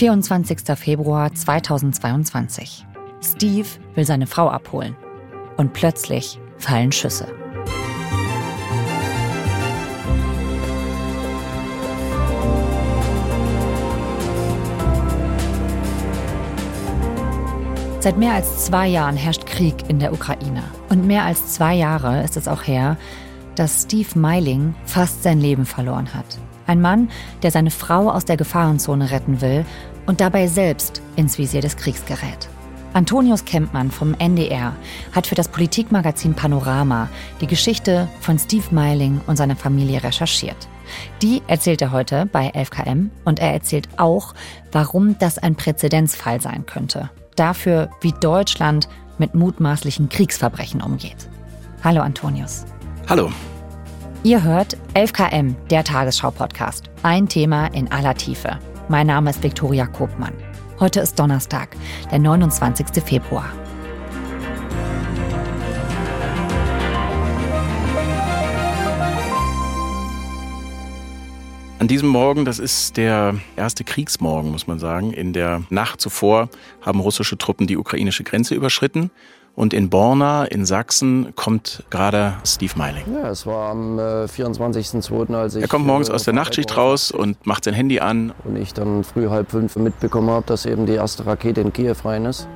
24. Februar 2022. Steve will seine Frau abholen. Und plötzlich fallen Schüsse. Seit mehr als zwei Jahren herrscht Krieg in der Ukraine. Und mehr als zwei Jahre ist es auch her, dass Steve Meiling fast sein Leben verloren hat. Ein Mann, der seine Frau aus der Gefahrenzone retten will und dabei selbst ins Visier des Kriegs gerät. Antonius Kempmann vom NDR hat für das Politikmagazin Panorama die Geschichte von Steve Meiling und seiner Familie recherchiert. Die erzählt er heute bei 11KM und er erzählt auch, warum das ein Präzedenzfall sein könnte. Dafür, wie Deutschland mit mutmaßlichen Kriegsverbrechen umgeht. Hallo Antonius. Hallo. Ihr hört 11KM, der Tagesschau-Podcast. Ein Thema in aller Tiefe. Mein Name ist Viktoria Kobmann. Heute ist Donnerstag, der 29. Februar. An diesem Morgen, das ist der erste Kriegsmorgen, muss man sagen. In der Nacht zuvor haben russische Truppen die ukrainische Grenze überschritten. Und in Borna in Sachsen kommt gerade Steve Meiling. Ja, es war am äh, 24.02. als ich... Er kommt morgens äh, aus der Nachtschicht raus und macht sein Handy an. Und ich dann früh halb fünf mitbekommen habe, dass eben die erste Rakete in Kiew rein ist.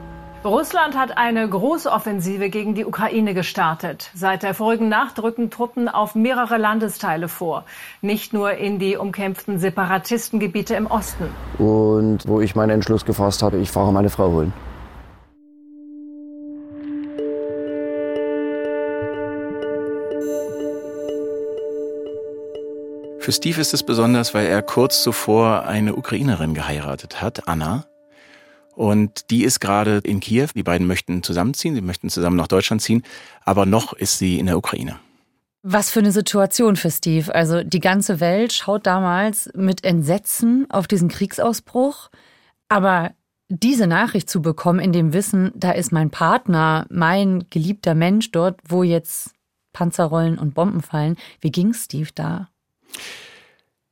Russland hat eine große Offensive gegen die Ukraine gestartet. Seit der vorigen Nacht rücken Truppen auf mehrere Landesteile vor. Nicht nur in die umkämpften Separatistengebiete im Osten. Und wo ich meinen Entschluss gefasst habe, ich fahre meine Frau holen. Für Steve ist es besonders, weil er kurz zuvor eine Ukrainerin geheiratet hat, Anna. Und die ist gerade in Kiew. Die beiden möchten zusammenziehen, sie möchten zusammen nach Deutschland ziehen, aber noch ist sie in der Ukraine. Was für eine Situation für Steve. Also die ganze Welt schaut damals mit Entsetzen auf diesen Kriegsausbruch. Aber diese Nachricht zu bekommen in dem Wissen, da ist mein Partner, mein geliebter Mensch dort, wo jetzt Panzer rollen und Bomben fallen. Wie ging Steve da?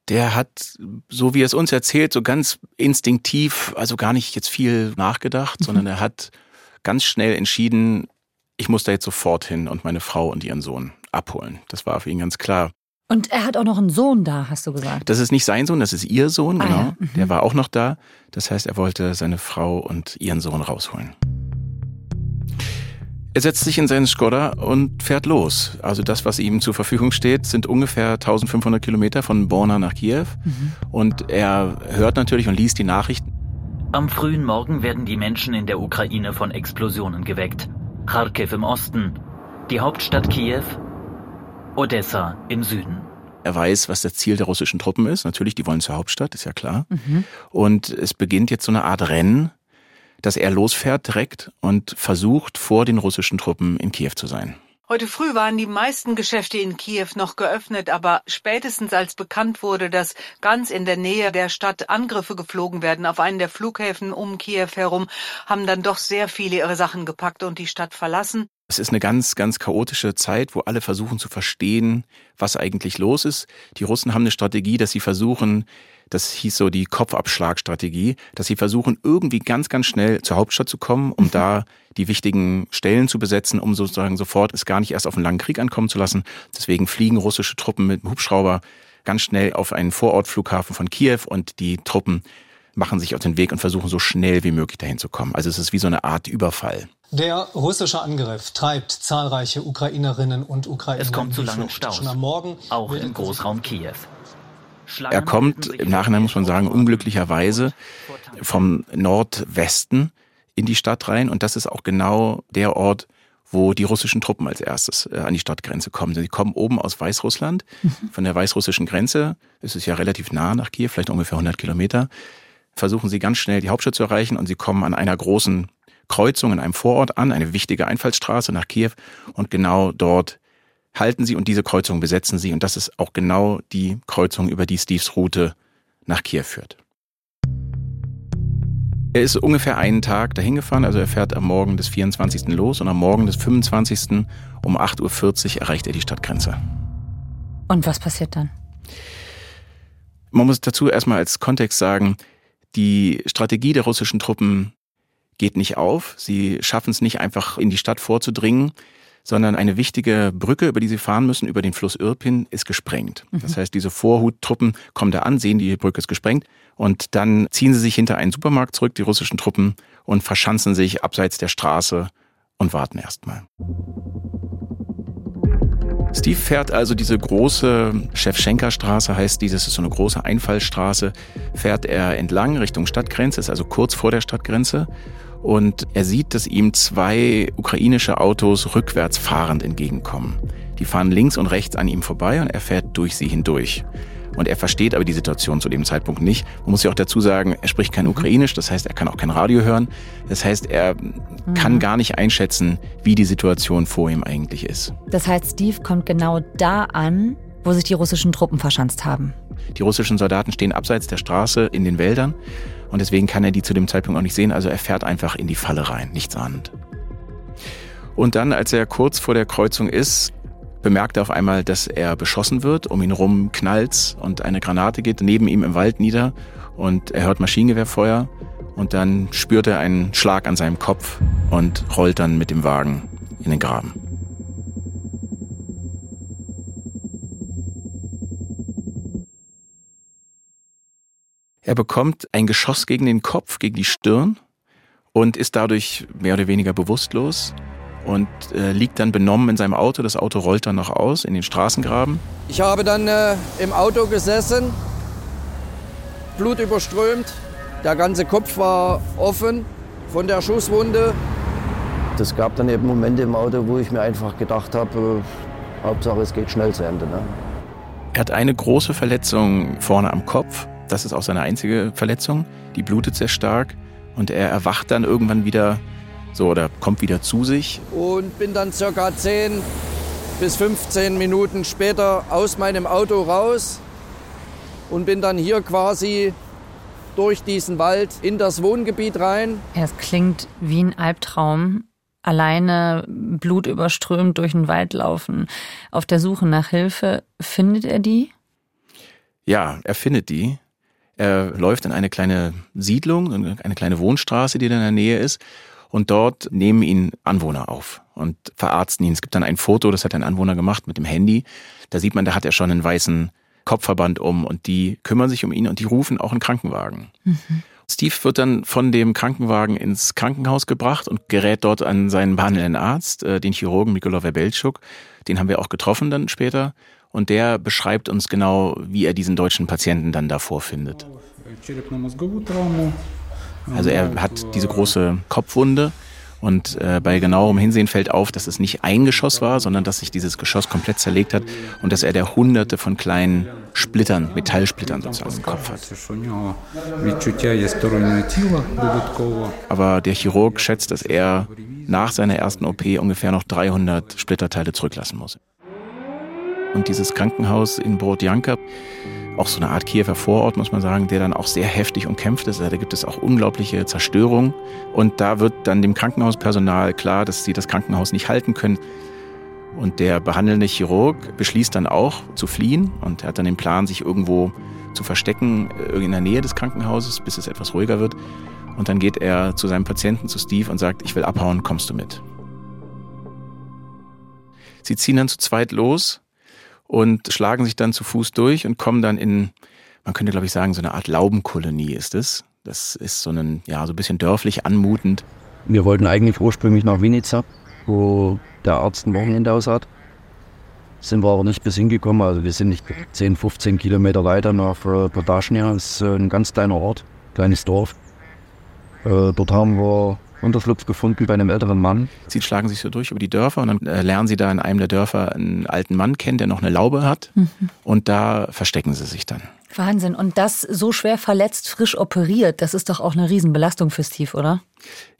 Der hat, so wie er es uns erzählt, so ganz instinktiv, also gar nicht jetzt viel nachgedacht, mhm. sondern er hat ganz schnell entschieden, ich muss da jetzt sofort hin und meine Frau und ihren Sohn abholen. Das war für ihn ganz klar. Und er hat auch noch einen Sohn da, hast du gesagt. Das ist nicht sein Sohn, das ist ihr Sohn, ah, genau. Ja. Mhm. Der war auch noch da. Das heißt, er wollte seine Frau und ihren Sohn rausholen. Er setzt sich in seinen Skoda und fährt los. Also das, was ihm zur Verfügung steht, sind ungefähr 1500 Kilometer von Borna nach Kiew. Mhm. Und er hört natürlich und liest die Nachrichten. Am frühen Morgen werden die Menschen in der Ukraine von Explosionen geweckt. Kharkiv im Osten, die Hauptstadt Kiew, Odessa im Süden. Er weiß, was das Ziel der russischen Truppen ist. Natürlich, die wollen zur Hauptstadt, ist ja klar. Mhm. Und es beginnt jetzt so eine Art Rennen dass er losfährt direkt und versucht, vor den russischen Truppen in Kiew zu sein. Heute früh waren die meisten Geschäfte in Kiew noch geöffnet, aber spätestens als bekannt wurde, dass ganz in der Nähe der Stadt Angriffe geflogen werden auf einen der Flughäfen um Kiew herum, haben dann doch sehr viele ihre Sachen gepackt und die Stadt verlassen. Es ist eine ganz, ganz chaotische Zeit, wo alle versuchen zu verstehen, was eigentlich los ist. Die Russen haben eine Strategie, dass sie versuchen, das hieß so die Kopfabschlagstrategie, dass sie versuchen, irgendwie ganz, ganz schnell zur Hauptstadt zu kommen, um mhm. da die wichtigen Stellen zu besetzen, um sozusagen sofort es gar nicht erst auf einen langen Krieg ankommen zu lassen. Deswegen fliegen russische Truppen mit dem Hubschrauber ganz schnell auf einen Vorortflughafen von Kiew und die Truppen machen sich auf den Weg und versuchen so schnell wie möglich dahin zu kommen. Also es ist wie so eine Art Überfall. Der russische Angriff treibt zahlreiche Ukrainerinnen und Ukrainer. Es kommt zu langen Staus. Schon am Morgen auch im Großraum Kiew. Er kommt im Nachhinein, muss man sagen, unglücklicherweise vom Nordwesten in die Stadt rein. Und das ist auch genau der Ort, wo die russischen Truppen als erstes äh, an die Stadtgrenze kommen. Sie kommen oben aus Weißrussland, von der weißrussischen Grenze. Es ist ja relativ nah nach Kiew, vielleicht ungefähr 100 Kilometer. Versuchen sie ganz schnell die Hauptstadt zu erreichen und sie kommen an einer großen Kreuzung in einem Vorort an, eine wichtige Einfallsstraße nach Kiew. Und genau dort halten sie und diese Kreuzung besetzen sie. Und das ist auch genau die Kreuzung, über die Steves Route nach Kiew führt. Er ist ungefähr einen Tag dahin gefahren, also er fährt am Morgen des 24. los und am Morgen des 25. um 8.40 Uhr erreicht er die Stadtgrenze. Und was passiert dann? Man muss dazu erstmal als Kontext sagen, Die Strategie der russischen Truppen geht nicht auf. Sie schaffen es nicht einfach in die Stadt vorzudringen, sondern eine wichtige Brücke, über die sie fahren müssen, über den Fluss Irpin, ist gesprengt. Mhm. Das heißt, diese Vorhuttruppen kommen da an, sehen, die Brücke ist gesprengt und dann ziehen sie sich hinter einen Supermarkt zurück, die russischen Truppen, und verschanzen sich abseits der Straße und warten erstmal. Steve fährt also diese große Chefschenker-Straße, heißt dieses, ist so eine große Einfallstraße, fährt er entlang Richtung Stadtgrenze, ist also kurz vor der Stadtgrenze und er sieht, dass ihm zwei ukrainische Autos rückwärts fahrend entgegenkommen. Die fahren links und rechts an ihm vorbei und er fährt durch sie hindurch. Und er versteht aber die Situation zu dem Zeitpunkt nicht. Man muss ja auch dazu sagen, er spricht kein Ukrainisch, das heißt, er kann auch kein Radio hören. Das heißt, er mhm. kann gar nicht einschätzen, wie die Situation vor ihm eigentlich ist. Das heißt, Steve kommt genau da an, wo sich die russischen Truppen verschanzt haben. Die russischen Soldaten stehen abseits der Straße in den Wäldern und deswegen kann er die zu dem Zeitpunkt auch nicht sehen. Also er fährt einfach in die Falle rein, nichts ahnend. Und dann, als er kurz vor der Kreuzung ist, bemerkt er auf einmal, dass er beschossen wird. Um ihn rum knallt's und eine Granate geht neben ihm im Wald nieder und er hört Maschinengewehrfeuer und dann spürt er einen Schlag an seinem Kopf und rollt dann mit dem Wagen in den Graben. Er bekommt ein Geschoss gegen den Kopf, gegen die Stirn und ist dadurch mehr oder weniger bewusstlos und äh, liegt dann benommen in seinem Auto. Das Auto rollt dann noch aus in den Straßengraben. Ich habe dann äh, im Auto gesessen, Blut überströmt. Der ganze Kopf war offen von der Schusswunde. Es gab dann eben Momente im Auto, wo ich mir einfach gedacht habe, äh, Hauptsache es geht schnell zu Ende. Ne? Er hat eine große Verletzung vorne am Kopf das ist auch seine einzige Verletzung. Die blutet sehr stark und er erwacht dann irgendwann wieder so oder kommt wieder zu sich. Und bin dann circa 10 bis 15 Minuten später aus meinem Auto raus und bin dann hier quasi durch diesen Wald in das Wohngebiet rein. Es klingt wie ein Albtraum. Alleine blutüberströmt durch den Wald laufen, auf der Suche nach Hilfe. Findet er die? Ja, er findet die. Er läuft in eine kleine Siedlung, eine kleine Wohnstraße, die da in der Nähe ist. Und dort nehmen ihn Anwohner auf und verarzten ihn. Es gibt dann ein Foto, das hat ein Anwohner gemacht mit dem Handy. Da sieht man, da hat er schon einen weißen Kopfverband um und die kümmern sich um ihn und die rufen auch einen Krankenwagen. Mhm. Steve wird dann von dem Krankenwagen ins Krankenhaus gebracht und gerät dort an seinen behandelnden Arzt, äh, den Chirurgen Mikola Werbelczuk. Den haben wir auch getroffen dann später und der beschreibt uns genau, wie er diesen deutschen Patienten dann da vorfindet. Also er hat diese große Kopfwunde und äh, bei genauerem Hinsehen fällt auf, dass es nicht ein Geschoss war, sondern dass sich dieses Geschoss komplett zerlegt hat und dass er der hunderte von kleinen Splittern, Metallsplittern sozusagen im Kopf hat. Aber der Chirurg schätzt, dass er nach seiner ersten OP ungefähr noch 300 Splitterteile zurücklassen muss. Und dieses Krankenhaus in Borodjanka, auch so eine Art Kiewer Vorort, muss man sagen, der dann auch sehr heftig umkämpft ist. Da gibt es auch unglaubliche Zerstörung. Und da wird dann dem Krankenhauspersonal klar, dass sie das Krankenhaus nicht halten können. Und der behandelnde Chirurg beschließt dann auch zu fliehen und er hat dann den Plan, sich irgendwo zu verstecken äh, in der Nähe des Krankenhauses, bis es etwas ruhiger wird. Und dann geht er zu seinem Patienten, zu Steve, und sagt, ich will abhauen, kommst du mit? Sie ziehen dann zu zweit los und schlagen sich dann zu Fuß durch und kommen dann in, man könnte glaube ich sagen, so eine Art Laubenkolonie ist es. Das ist so ein, ja, so ein bisschen dörflich anmutend. Wir wollten eigentlich ursprünglich nach Vinica, wo der Arzt ein Wochenende aus hat. Sind wir aber nicht bis hingekommen. Also wir sind nicht 10, 15 Kilometer weiter nach äh, Podaschnia. Das ist äh, ein ganz kleiner Ort, kleines Dorf. Äh, dort haben wir Unterschlupf gefunden bei einem älteren Mann. Sie schlagen sich so durch über die Dörfer und dann äh, lernen sie da in einem der Dörfer einen alten Mann kennen, der noch eine Laube hat. Mhm. Und da verstecken sie sich dann. Wahnsinn. Und das so schwer verletzt, frisch operiert, das ist doch auch eine Riesenbelastung für Steve, oder?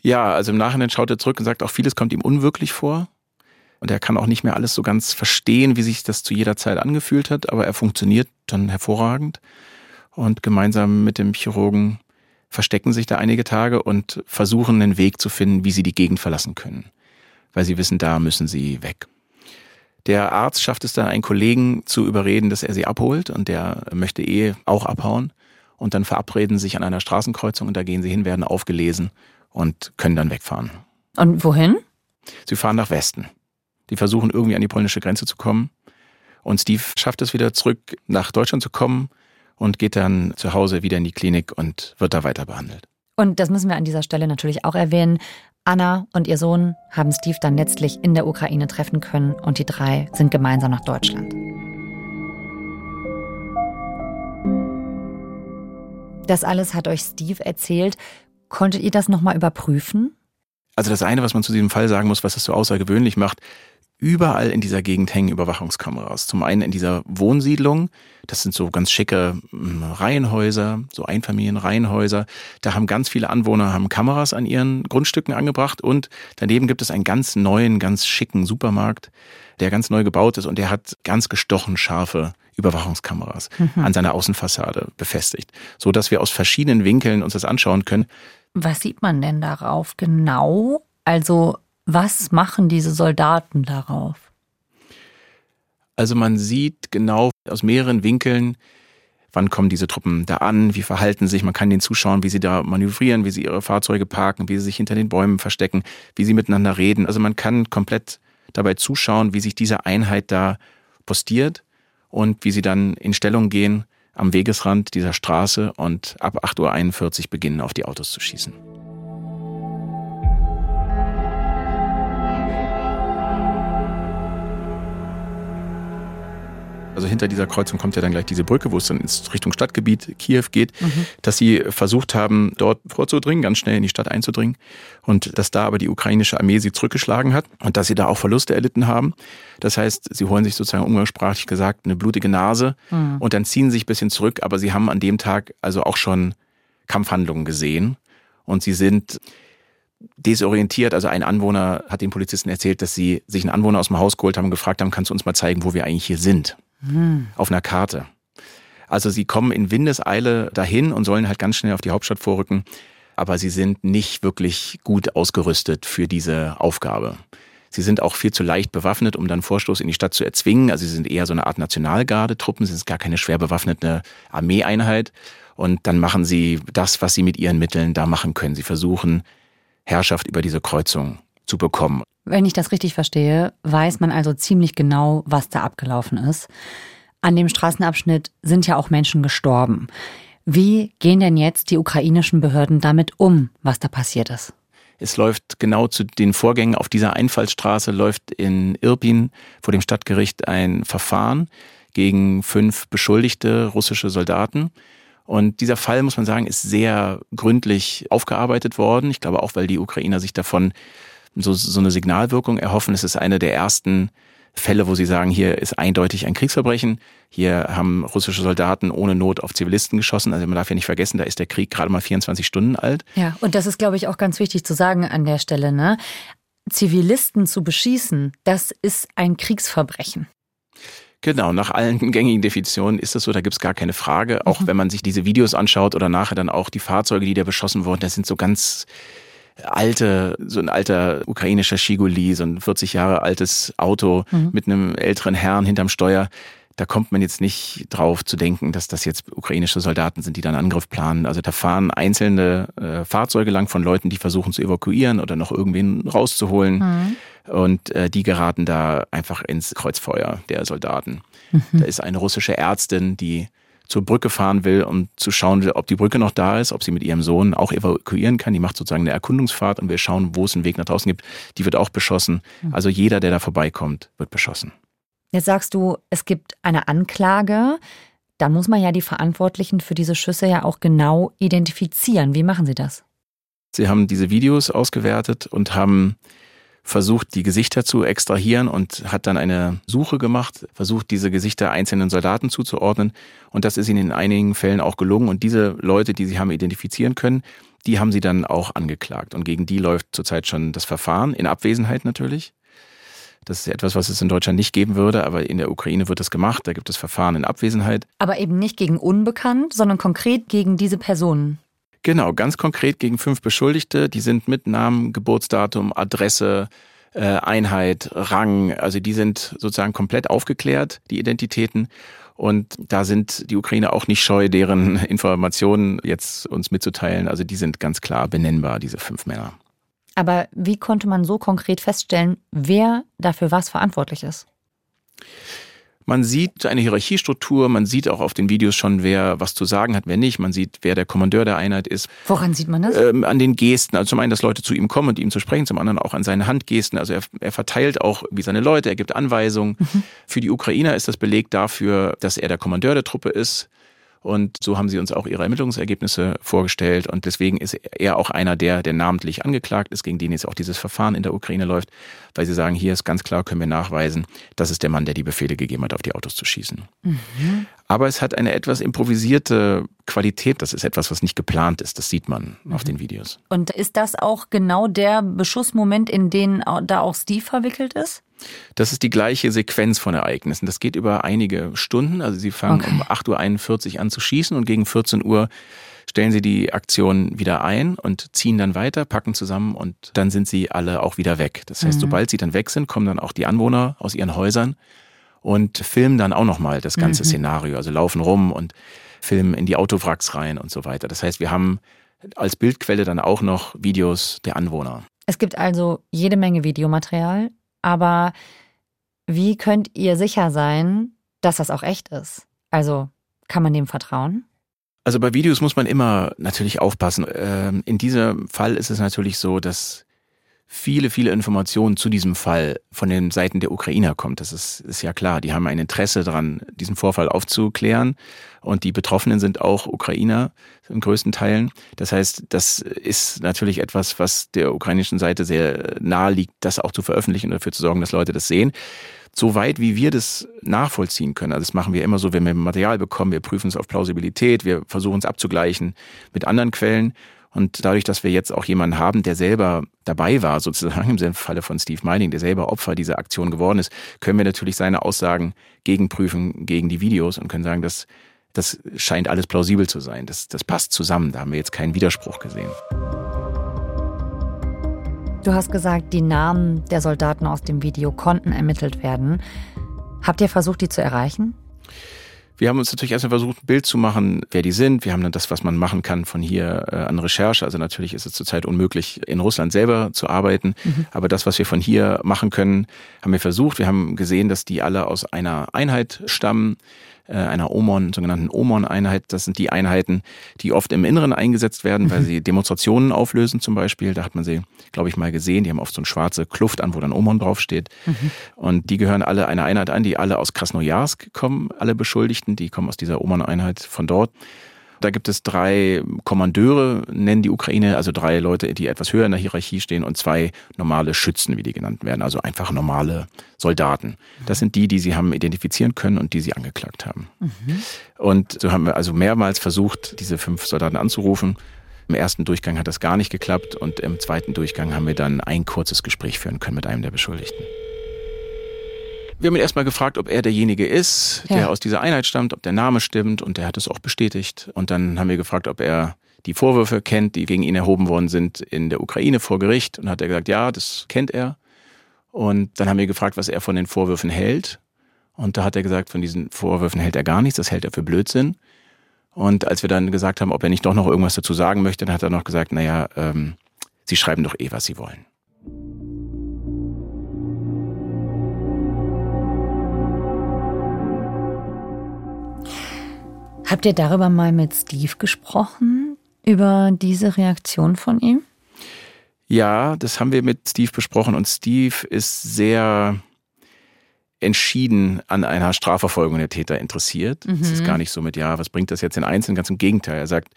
Ja, also im Nachhinein schaut er zurück und sagt, auch vieles kommt ihm unwirklich vor. Und er kann auch nicht mehr alles so ganz verstehen, wie sich das zu jeder Zeit angefühlt hat, aber er funktioniert dann hervorragend. Und gemeinsam mit dem Chirurgen verstecken sich da einige Tage und versuchen einen Weg zu finden, wie sie die Gegend verlassen können. Weil sie wissen, da müssen sie weg. Der Arzt schafft es dann, einen Kollegen zu überreden, dass er sie abholt und der möchte eh auch abhauen. und dann verabreden sie sich an einer Straßenkreuzung und da gehen sie hin, werden aufgelesen und können dann wegfahren. Und wohin? Sie fahren nach Westen. Die versuchen irgendwie an die polnische Grenze zu kommen. Und Steve schafft es wieder zurück nach Deutschland zu kommen und geht dann zu Hause wieder in die Klinik und wird da weiter behandelt. Und das müssen wir an dieser Stelle natürlich auch erwähnen. Anna und ihr Sohn haben Steve dann letztlich in der Ukraine treffen können und die drei sind gemeinsam nach Deutschland. Das alles hat euch Steve erzählt. Konntet ihr das nochmal überprüfen? Also das eine, was man zu diesem Fall sagen muss, was es so außergewöhnlich macht, überall in dieser Gegend hängen Überwachungskameras. Zum einen in dieser Wohnsiedlung, das sind so ganz schicke hm, Reihenhäuser, so Einfamilienreihenhäuser. Da haben ganz viele Anwohner haben Kameras an ihren Grundstücken angebracht und daneben gibt es einen ganz neuen, ganz schicken Supermarkt, der ganz neu gebaut ist und der hat ganz gestochen scharfe Überwachungskameras mhm. an seiner Außenfassade befestigt, so dass wir aus verschiedenen Winkeln uns das anschauen können. Was sieht man denn darauf genau? Also was machen diese Soldaten darauf? Also man sieht genau aus mehreren Winkeln, wann kommen diese Truppen da an, wie verhalten sich, man kann denen zuschauen, wie sie da manövrieren, wie sie ihre Fahrzeuge parken, wie sie sich hinter den Bäumen verstecken, wie sie miteinander reden. Also man kann komplett dabei zuschauen, wie sich diese Einheit da postiert und wie sie dann in Stellung gehen am Wegesrand dieser Straße und ab 8.41 Uhr beginnen auf die Autos zu schießen. Also hinter dieser Kreuzung kommt ja dann gleich diese Brücke, wo es dann ins Richtung Stadtgebiet Kiew geht, mhm. dass sie versucht haben, dort vorzudringen, ganz schnell in die Stadt einzudringen und dass da aber die ukrainische Armee sie zurückgeschlagen hat und dass sie da auch Verluste erlitten haben. Das heißt, sie holen sich sozusagen umgangssprachlich gesagt eine blutige Nase mhm. und dann ziehen sie sich ein bisschen zurück, aber sie haben an dem Tag also auch schon Kampfhandlungen gesehen und sie sind desorientiert. Also ein Anwohner hat den Polizisten erzählt, dass sie sich einen Anwohner aus dem Haus geholt haben und gefragt haben, kannst du uns mal zeigen, wo wir eigentlich hier sind? Hm. auf einer Karte. Also sie kommen in Windeseile dahin und sollen halt ganz schnell auf die Hauptstadt vorrücken, aber sie sind nicht wirklich gut ausgerüstet für diese Aufgabe. Sie sind auch viel zu leicht bewaffnet, um dann Vorstoß in die Stadt zu erzwingen. Also sie sind eher so eine Art Nationalgarde-Truppen, sie sind gar keine schwer bewaffnete Armeeeinheit. Und dann machen sie das, was sie mit ihren Mitteln da machen können. Sie versuchen, Herrschaft über diese Kreuzung zu bekommen. Wenn ich das richtig verstehe, weiß man also ziemlich genau, was da abgelaufen ist. An dem Straßenabschnitt sind ja auch Menschen gestorben. Wie gehen denn jetzt die ukrainischen Behörden damit um, was da passiert ist? Es läuft genau zu den Vorgängen auf dieser Einfallsstraße, läuft in Irpin vor dem Stadtgericht ein Verfahren gegen fünf beschuldigte russische Soldaten. Und dieser Fall, muss man sagen, ist sehr gründlich aufgearbeitet worden. Ich glaube auch, weil die Ukrainer sich davon so, so eine Signalwirkung erhoffen. Es ist eine der ersten Fälle, wo sie sagen, hier ist eindeutig ein Kriegsverbrechen. Hier haben russische Soldaten ohne Not auf Zivilisten geschossen. Also man darf ja nicht vergessen, da ist der Krieg gerade mal 24 Stunden alt. Ja, und das ist, glaube ich, auch ganz wichtig zu sagen an der Stelle. Ne? Zivilisten zu beschießen, das ist ein Kriegsverbrechen. Genau, nach allen gängigen Definitionen ist das so, da gibt's gar keine Frage. Auch mhm. wenn man sich diese Videos anschaut oder nachher dann auch die Fahrzeuge, die da beschossen wurden, das sind so ganz alte, so ein alter ukrainischer Shiguli, so ein 40 Jahre altes Auto mhm. mit einem älteren Herrn hinterm Steuer. Da kommt man jetzt nicht drauf zu denken, dass das jetzt ukrainische Soldaten sind, die dann Angriff planen. Also da fahren einzelne äh, Fahrzeuge lang von Leuten, die versuchen zu evakuieren oder noch irgendwen rauszuholen. Mhm. Und äh, die geraten da einfach ins Kreuzfeuer der Soldaten. Mhm. Da ist eine russische Ärztin, die zur Brücke fahren will, um zu schauen, ob die Brücke noch da ist, ob sie mit ihrem Sohn auch evakuieren kann. Die macht sozusagen eine Erkundungsfahrt und will schauen, wo es einen Weg nach draußen gibt. Die wird auch beschossen. Mhm. Also jeder, der da vorbeikommt, wird beschossen. Jetzt sagst du, es gibt eine Anklage. Dann muss man ja die Verantwortlichen für diese Schüsse ja auch genau identifizieren. Wie machen Sie das? Sie haben diese Videos ausgewertet und haben versucht, die Gesichter zu extrahieren und hat dann eine Suche gemacht, versucht, diese Gesichter einzelnen Soldaten zuzuordnen. Und das ist ihnen in einigen Fällen auch gelungen. Und diese Leute, die sie haben identifizieren können, die haben sie dann auch angeklagt. Und gegen die läuft zurzeit schon das Verfahren, in Abwesenheit natürlich. Das ist etwas, was es in Deutschland nicht geben würde, aber in der Ukraine wird das gemacht. Da gibt es Verfahren in Abwesenheit. Aber eben nicht gegen Unbekannt, sondern konkret gegen diese Personen. Genau, ganz konkret gegen fünf Beschuldigte. Die sind mit Namen, Geburtsdatum, Adresse, äh, Einheit, Rang. Also die sind sozusagen komplett aufgeklärt, die Identitäten. Und da sind die Ukrainer auch nicht scheu, deren Informationen jetzt uns mitzuteilen. Also die sind ganz klar benennbar, diese fünf Männer. Aber wie konnte man so konkret feststellen, wer dafür was verantwortlich ist? Man sieht eine Hierarchiestruktur, man sieht auch auf den Videos schon, wer was zu sagen hat, wer nicht. Man sieht, wer der Kommandeur der Einheit ist. Woran sieht man das? Ähm, an den Gesten. Also zum einen, dass Leute zu ihm kommen und ihm zu sprechen, zum anderen auch an seine Handgesten. Also er, er verteilt auch wie seine Leute, er gibt Anweisungen. Mhm. Für die Ukrainer ist das Beleg dafür, dass er der Kommandeur der Truppe ist. Und so haben sie uns auch ihre Ermittlungsergebnisse vorgestellt. Und deswegen ist er auch einer der, der namentlich angeklagt ist, gegen den jetzt auch dieses Verfahren in der Ukraine läuft, weil sie sagen, hier ist ganz klar, können wir nachweisen, das ist der Mann, der die Befehle gegeben hat, auf die Autos zu schießen. Mhm. Aber es hat eine etwas improvisierte Qualität. Das ist etwas, was nicht geplant ist. Das sieht man mhm. auf den Videos. Und ist das auch genau der Beschussmoment, in den da auch Steve verwickelt ist? Das ist die gleiche Sequenz von Ereignissen. Das geht über einige Stunden. Also sie fangen okay. um 8.41 Uhr an zu schießen und gegen 14 Uhr stellen sie die Aktion wieder ein und ziehen dann weiter, packen zusammen und dann sind sie alle auch wieder weg. Das heißt, mhm. sobald sie dann weg sind, kommen dann auch die Anwohner aus ihren Häusern und filmen dann auch nochmal das ganze mhm. Szenario. Also laufen rum und filmen in die Autowracks rein und so weiter. Das heißt, wir haben als Bildquelle dann auch noch Videos der Anwohner. Es gibt also jede Menge Videomaterial. Aber wie könnt ihr sicher sein, dass das auch echt ist? Also kann man dem vertrauen? Also bei Videos muss man immer natürlich aufpassen. Ähm, in diesem Fall ist es natürlich so, dass viele, viele Informationen zu diesem Fall von den Seiten der Ukrainer kommt. Das ist, ist ja klar. Die haben ein Interesse daran, diesen Vorfall aufzuklären. Und die Betroffenen sind auch Ukrainer in größten Teilen. Das heißt, das ist natürlich etwas, was der ukrainischen Seite sehr nahe liegt, das auch zu veröffentlichen und dafür zu sorgen, dass Leute das sehen. So weit, wie wir das nachvollziehen können. Also das machen wir immer so, wenn wir Material bekommen. Wir prüfen es auf Plausibilität. Wir versuchen es abzugleichen mit anderen Quellen. Und dadurch, dass wir jetzt auch jemanden haben, der selber dabei war, sozusagen im Falle von Steve Meining, der selber Opfer dieser Aktion geworden ist, können wir natürlich seine Aussagen gegenprüfen gegen die Videos und können sagen, dass das scheint alles plausibel zu sein. Das, das passt zusammen. Da haben wir jetzt keinen Widerspruch gesehen. Du hast gesagt, die Namen der Soldaten aus dem Video konnten ermittelt werden. Habt ihr versucht, die zu erreichen? Wir haben uns natürlich erstmal versucht, ein Bild zu machen, wer die sind. Wir haben dann das, was man machen kann von hier äh, an Recherche. Also natürlich ist es zurzeit unmöglich, in Russland selber zu arbeiten. Mhm. Aber das, was wir von hier machen können, haben wir versucht. Wir haben gesehen, dass die alle aus einer Einheit stammen einer OMON, sogenannten OMON-Einheit. Das sind die Einheiten, die oft im Inneren eingesetzt werden, weil sie Demonstrationen auflösen zum Beispiel. Da hat man sie, glaube ich, mal gesehen. Die haben oft so eine schwarze Kluft an, wo dann OMON draufsteht. Mhm. Und die gehören alle einer Einheit an, die alle aus Krasnojarsk kommen, alle Beschuldigten. Die kommen aus dieser OMON-Einheit von dort. Da gibt es drei Kommandeure, nennen die Ukraine, also drei Leute, die etwas höher in der Hierarchie stehen und zwei normale Schützen, wie die genannt werden, also einfach normale Soldaten. Das sind die, die sie haben identifizieren können und die sie angeklagt haben. Mhm. Und so haben wir also mehrmals versucht, diese fünf Soldaten anzurufen. Im ersten Durchgang hat das gar nicht geklappt und im zweiten Durchgang haben wir dann ein kurzes Gespräch führen können mit einem der Beschuldigten. Wir haben ihn erstmal gefragt, ob er derjenige ist, der ja. aus dieser Einheit stammt, ob der Name stimmt und der hat es auch bestätigt. Und dann haben wir gefragt, ob er die Vorwürfe kennt, die gegen ihn erhoben worden sind in der Ukraine vor Gericht. Und hat er gesagt, ja, das kennt er. Und dann haben wir gefragt, was er von den Vorwürfen hält. Und da hat er gesagt, von diesen Vorwürfen hält er gar nichts, das hält er für Blödsinn. Und als wir dann gesagt haben, ob er nicht doch noch irgendwas dazu sagen möchte, dann hat er noch gesagt, naja, ähm, Sie schreiben doch eh, was Sie wollen. Habt ihr darüber mal mit Steve gesprochen? Über diese Reaktion von ihm? Ja, das haben wir mit Steve besprochen und Steve ist sehr entschieden an einer Strafverfolgung der Täter interessiert. Mhm. Es ist gar nicht so mit, ja, was bringt das jetzt in Einzelnen? Ganz im Gegenteil. Er sagt,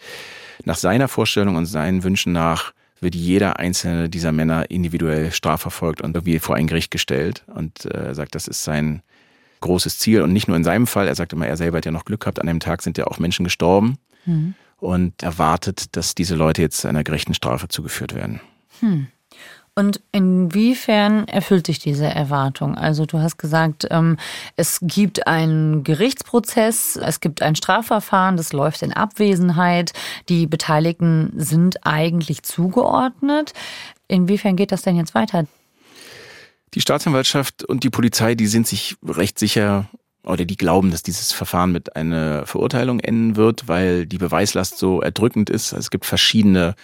nach seiner Vorstellung und seinen Wünschen nach wird jeder einzelne dieser Männer individuell strafverfolgt und irgendwie vor ein Gericht gestellt. Und äh, er sagt, das ist sein großes Ziel und nicht nur in seinem Fall. Er sagt immer, er selber hat ja noch Glück gehabt. An dem Tag sind ja auch Menschen gestorben mhm. und erwartet, dass diese Leute jetzt einer gerechten Strafe zugeführt werden. Hm. Und inwiefern erfüllt sich diese Erwartung? Also du hast gesagt, ähm, es gibt einen Gerichtsprozess, es gibt ein Strafverfahren, das läuft in Abwesenheit. Die Beteiligten sind eigentlich zugeordnet. Inwiefern geht das denn jetzt weiter? Die Staatsanwaltschaft und die Polizei, die sind sich recht sicher oder die glauben, dass dieses Verfahren mit einer Verurteilung enden wird, weil die Beweislast so erdrückend ist. Es gibt verschiedene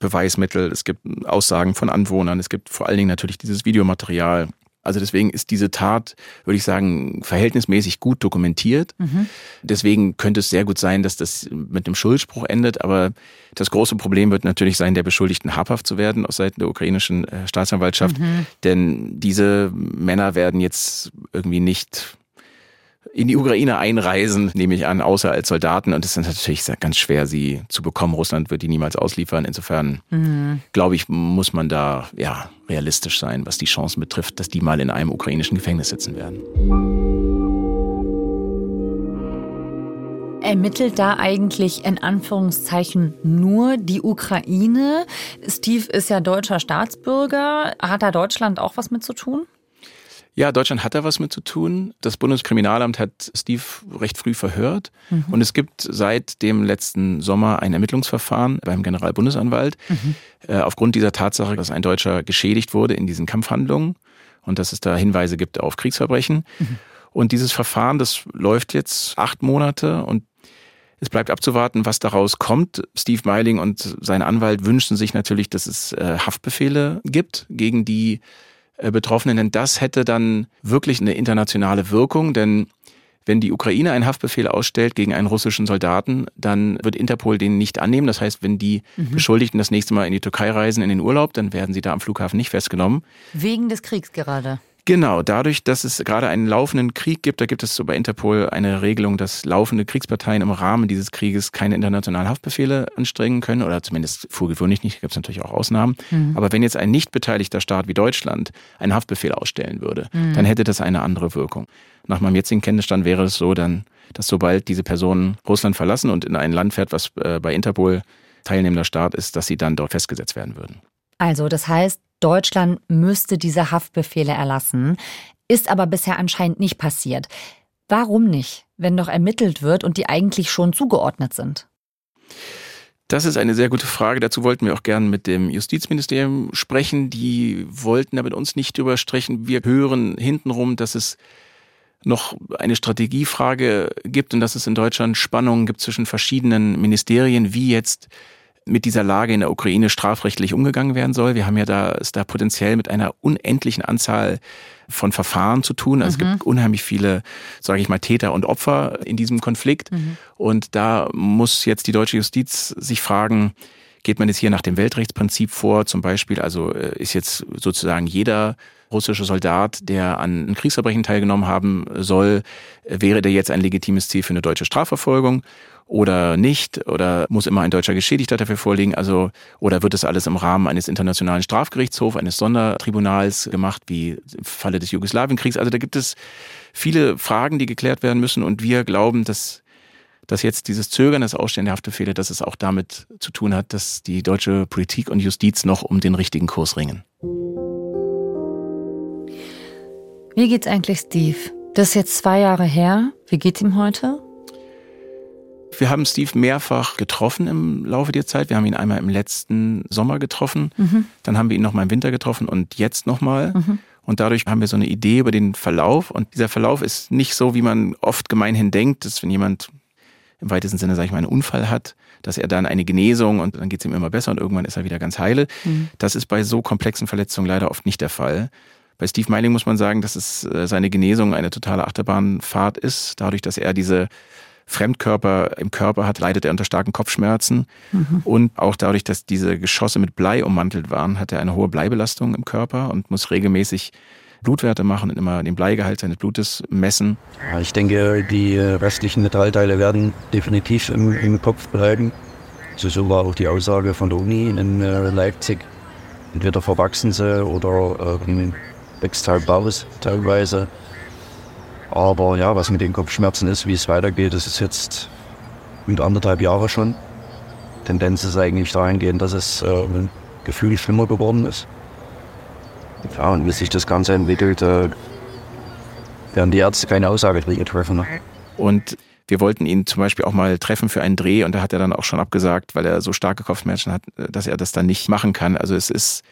Beweismittel, es gibt Aussagen von Anwohnern, es gibt vor allen Dingen natürlich dieses Videomaterial. Also deswegen ist diese Tat, würde ich sagen, verhältnismäßig gut dokumentiert. Mhm. Deswegen könnte es sehr gut sein, dass das mit einem Schuldspruch endet. Aber das große Problem wird natürlich sein, der Beschuldigten habhaft zu werden aus Seiten der ukrainischen äh, Staatsanwaltschaft. Mhm. Denn diese Männer werden jetzt irgendwie nicht in die Ukraine einreisen, nehme ich an, außer als Soldaten. Und es ist natürlich ganz schwer, sie zu bekommen. Russland wird die niemals ausliefern. Insofern, mhm. glaube ich, muss man da ja realistisch sein, was die Chancen betrifft, dass die mal in einem ukrainischen Gefängnis sitzen werden. Ermittelt da eigentlich in Anführungszeichen nur die Ukraine? Steve ist ja deutscher Staatsbürger. Hat da Deutschland auch was mit zu tun? Ja, Deutschland hat da was mit zu tun. Das Bundeskriminalamt hat Steve recht früh verhört. Mhm. Und es gibt seit dem letzten Sommer ein Ermittlungsverfahren beim Generalbundesanwalt mhm. äh, aufgrund dieser Tatsache, dass ein Deutscher geschädigt wurde in diesen Kampfhandlungen und dass es da Hinweise gibt auf Kriegsverbrechen. Mhm. Und dieses Verfahren, das läuft jetzt acht Monate und es bleibt abzuwarten, was daraus kommt. Steve Meiling und sein Anwalt wünschen sich natürlich, dass es äh, Haftbefehle gibt gegen die Betroffenen, denn das hätte dann wirklich eine internationale Wirkung, denn wenn die Ukraine einen Haftbefehl ausstellt gegen einen russischen Soldaten, dann wird Interpol den nicht annehmen. Das heißt, wenn die mhm. Beschuldigten das nächste Mal in die Türkei reisen, in den Urlaub, dann werden sie da am Flughafen nicht festgenommen. Wegen des Kriegs gerade. Genau, dadurch, dass es gerade einen laufenden Krieg gibt, da gibt es so bei Interpol eine Regelung, dass laufende Kriegsparteien im Rahmen dieses Krieges keine internationalen Haftbefehle anstrengen können oder zumindest vorgewöhnlich nicht, gibt es natürlich auch Ausnahmen. Mhm. Aber wenn jetzt ein nicht beteiligter Staat wie Deutschland einen Haftbefehl ausstellen würde, mhm. dann hätte das eine andere Wirkung. Nach meinem jetzigen Kenntnisstand wäre es so dann, dass sobald diese Personen Russland verlassen und in ein Land fährt, was äh, bei Interpol teilnehmender Staat ist, dass sie dann dort festgesetzt werden würden. Also das heißt, Deutschland müsste diese Haftbefehle erlassen, ist aber bisher anscheinend nicht passiert. Warum nicht, wenn doch ermittelt wird und die eigentlich schon zugeordnet sind? Das ist eine sehr gute Frage. Dazu wollten wir auch gern mit dem Justizministerium sprechen. Die wollten da mit uns nicht drüber sprechen. Wir hören hintenrum, dass es noch eine Strategiefrage gibt und dass es in Deutschland Spannungen gibt zwischen verschiedenen Ministerien, wie jetzt mit dieser Lage in der Ukraine strafrechtlich umgegangen werden soll. Wir haben ja da, ist da potenziell mit einer unendlichen Anzahl von Verfahren zu tun. Also mhm. Es gibt unheimlich viele, sage ich mal, Täter und Opfer in diesem Konflikt. Mhm. Und da muss jetzt die deutsche Justiz sich fragen, geht man jetzt hier nach dem Weltrechtsprinzip vor? Zum Beispiel, also äh, ist jetzt sozusagen jeder russische Soldat, der an Kriegsverbrechen teilgenommen haben soll, wäre der jetzt ein legitimes Ziel für eine deutsche Strafverfolgung? oder nicht? Oder muss immer ein deutscher Geschädigter dafür vorliegen? Also, oder wird das alles im Rahmen eines internationalen Strafgerichtshofs, eines Sondertribunals gemacht, wie im Falle des Jugoslawienkriegs? Also da gibt es viele Fragen, die geklärt werden müssen und wir glauben, dass dass jetzt dieses Zögern des Ausstellen der dass es auch damit zu tun hat, dass die deutsche Politik und Justiz noch um den richtigen Kurs ringen. Wie geht's eigentlich Steve? Das ist jetzt zwei Jahre her. Wie geht's ihm heute? Wir haben Steve mehrfach getroffen im Laufe der Zeit. Wir haben ihn einmal im letzten Sommer getroffen, mhm. dann haben wir ihn nochmal im Winter getroffen und jetzt nochmal. Mhm. Und dadurch haben wir so eine Idee über den Verlauf. Und dieser Verlauf ist nicht so, wie man oft gemeinhin denkt, dass wenn jemand im weitesten Sinne, sage ich mal, einen Unfall hat, dass er dann eine Genesung und dann geht es ihm immer besser und irgendwann ist er wieder ganz heile. Mhm. Das ist bei so komplexen Verletzungen leider oft nicht der Fall. Bei Steve Meiling muss man sagen, dass es äh, seine Genesung eine totale Achterbahnfahrt ist, dadurch, dass er diese Fremdkörper im Körper hat, leidet er unter starken Kopfschmerzen. Mhm. Und auch dadurch, dass diese Geschosse mit Blei ummantelt waren, hat er eine hohe Bleibelastung im Körper und muss regelmäßig Blutwerte machen und immer den Bleigehalt seines Blutes messen. Ja, ich denke, die restlichen Metallteile werden definitiv im, im Kopf bleiben. So, so war auch die Aussage von der Uni in äh, Leipzig. Entweder verwachsen sie oder äh, Baus teilweise. Aber ja, was mit den Kopfschmerzen ist, wie es weitergeht, das ist jetzt gut anderthalb Jahre schon. Tendenz ist eigentlich dahingehend, dass es äh, Gefühl schlimmer geworden ist. Ja, und wie sich das Ganze entwickelt, äh, werden die Ärzte keine Aussage treffen. Ne? Und wir wollten ihn zum Beispiel auch mal treffen für einen Dreh und da hat er dann auch schon abgesagt, weil er so starke Kopfschmerzen hat, dass er das dann nicht machen kann. Also es ist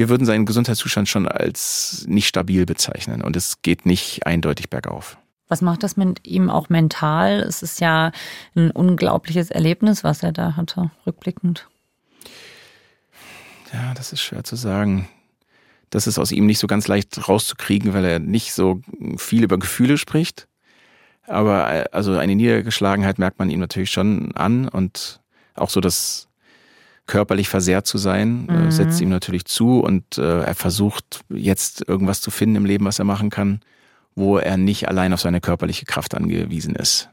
wir würden seinen Gesundheitszustand schon als nicht stabil bezeichnen und es geht nicht eindeutig bergauf. Was macht das mit ihm auch mental? Es ist ja ein unglaubliches Erlebnis, was er da hatte, rückblickend. Ja, das ist schwer zu sagen. Das ist aus ihm nicht so ganz leicht rauszukriegen, weil er nicht so viel über Gefühle spricht. Aber äh, also eine Niedergeschlagenheit merkt man ihm natürlich schon an und auch so das körperlich versehrt zu sein, äh, mhm. setzt ihm natürlich zu und äh, er versucht jetzt irgendwas zu finden im Leben, was er machen kann, wo er nicht allein auf seine körperliche Kraft angewiesen ist.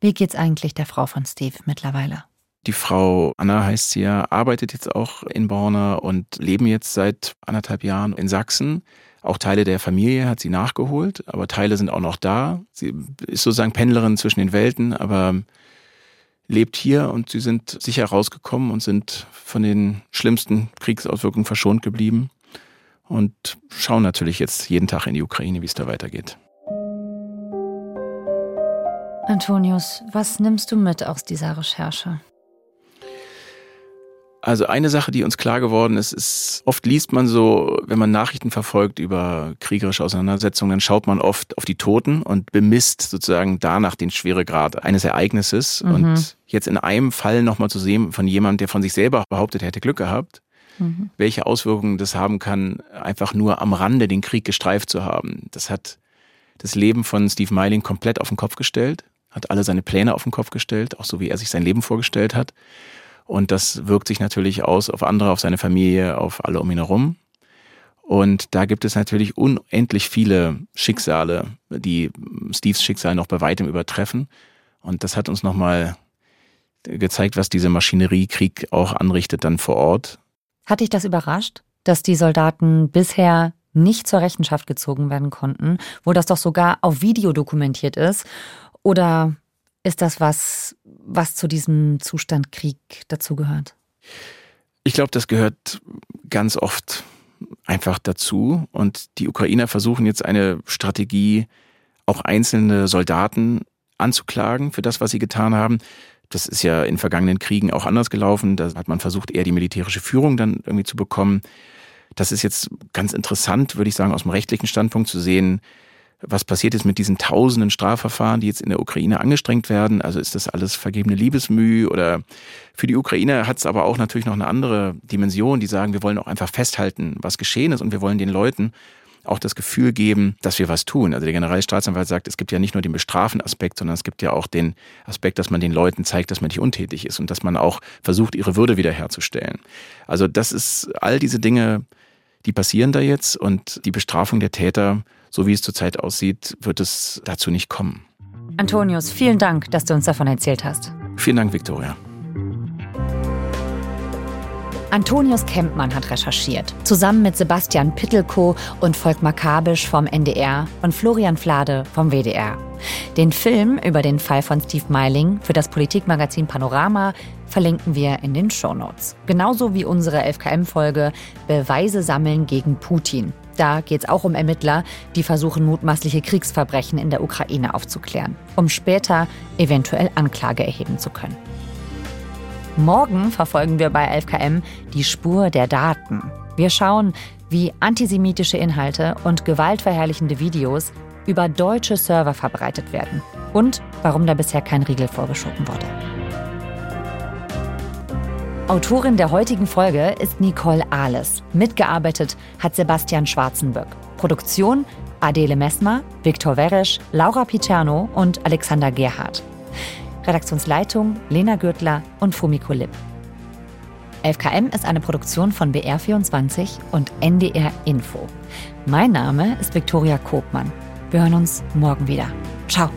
Wie geht's eigentlich der Frau von Steve mittlerweile? Die Frau Anna heißt sie ja, arbeitet jetzt auch in Borna und leben jetzt seit anderthalb Jahren in Sachsen. Auch Teile der Familie hat sie nachgeholt, aber Teile sind auch noch da. Sie ist sozusagen Pendlerin zwischen den Welten, aber lebt hier und sie sind sicher rausgekommen und sind von den schlimmsten Kriegsauswirkungen verschont geblieben und schauen natürlich jetzt jeden Tag in die Ukraine, wie es da weitergeht. Antonius, was nimmst du mit aus dieser Recherche? Also eine Sache, die uns klar geworden ist, ist, oft liest man so, wenn man Nachrichten verfolgt über kriegerische Auseinandersetzungen, dann schaut man oft auf die Toten und bemisst sozusagen danach den Schweregrad eines Ereignisses. Mhm. Und jetzt in einem Fall nochmal zu sehen von jemandem, der von sich selber behauptet, er hätte Glück gehabt, mhm. welche Auswirkungen das haben kann, einfach nur am Rande den Krieg gestreift zu haben. Das hat das Leben von Steve Meiling komplett auf den Kopf gestellt, hat alle seine Pläne auf den Kopf gestellt, auch so wie er sich sein Leben vorgestellt hat. Und das wirkt sich natürlich aus auf andere, auf seine Familie, auf alle um ihn herum. Und da gibt es natürlich unendlich viele Schicksale, die Steves Schicksal noch bei weitem übertreffen. Und das hat uns nochmal gezeigt, was diese Maschinerie-Krieg auch anrichtet dann vor Ort. Hat dich das überrascht, dass die Soldaten bisher nicht zur Rechenschaft gezogen werden konnten, wo das doch sogar auf Video dokumentiert ist? Oder ist das was, was zu diesem Zustand Krieg dazugehört? Ich glaube, das gehört ganz oft einfach dazu. Und die Ukrainer versuchen jetzt eine Strategie, auch einzelne Soldaten anzuklagen für das, was sie getan haben. Das ist ja in vergangenen Kriegen auch anders gelaufen. Da hat man versucht, eher die militärische Führung dann irgendwie zu bekommen. Das ist jetzt ganz interessant, würde ich sagen, aus dem rechtlichen Standpunkt zu sehen, was passiert jetzt mit diesen tausenden Strafverfahren, die jetzt in der Ukraine angestrengt werden? Also ist das alles vergebene Liebesmüh oder für die Ukraine hat es aber auch natürlich noch eine andere Dimension, die sagen, wir wollen auch einfach festhalten, was geschehen ist und wir wollen den Leuten auch das Gefühl geben, dass wir was tun. Also der Generalstaatsanwalt sagt, es gibt ja nicht nur den bestrafen Aspekt, sondern es gibt ja auch den Aspekt, dass man den Leuten zeigt, dass man nicht untätig ist und dass man auch versucht, ihre Würde wiederherzustellen. Also das ist all diese Dinge, die passieren da jetzt und die Bestrafung der Täter so wie es zurzeit aussieht, wird es dazu nicht kommen. Antonius, vielen Dank, dass du uns davon erzählt hast. Vielen Dank, Viktoria. Antonius Kempmann hat recherchiert, zusammen mit Sebastian Pittelko und Volkmar Kabisch vom NDR und Florian Flade vom WDR. Den Film über den Fall von Steve Meiling für das Politikmagazin Panorama verlinken wir in den Shownotes. Genauso wie unsere FKM-Folge Beweise sammeln gegen Putin da geht es auch um Ermittler, die versuchen, mutmaßliche Kriegsverbrechen in der Ukraine aufzuklären, um später eventuell Anklage erheben zu können. Morgen verfolgen wir bei 11KM die Spur der Daten. Wir schauen, wie antisemitische Inhalte und gewaltverherrlichende Videos über deutsche Server verbreitet werden und warum da bisher kein Riegel vorgeschoben wurde. Autorin der heutigen Folge ist Nicole Ahles. Mitgearbeitet hat Sebastian Schwarzenböck. Produktion Adele Messmer, Viktor Weresch, Laura Picerno und Alexander Gerhardt. Redaktionsleitung Lena Gürtler und Fumiko Lipp. 11KM ist eine Produktion von BR24 und NDR Info. Mein Name ist Viktoria Kobmann. Wir hören uns morgen wieder. Ciao.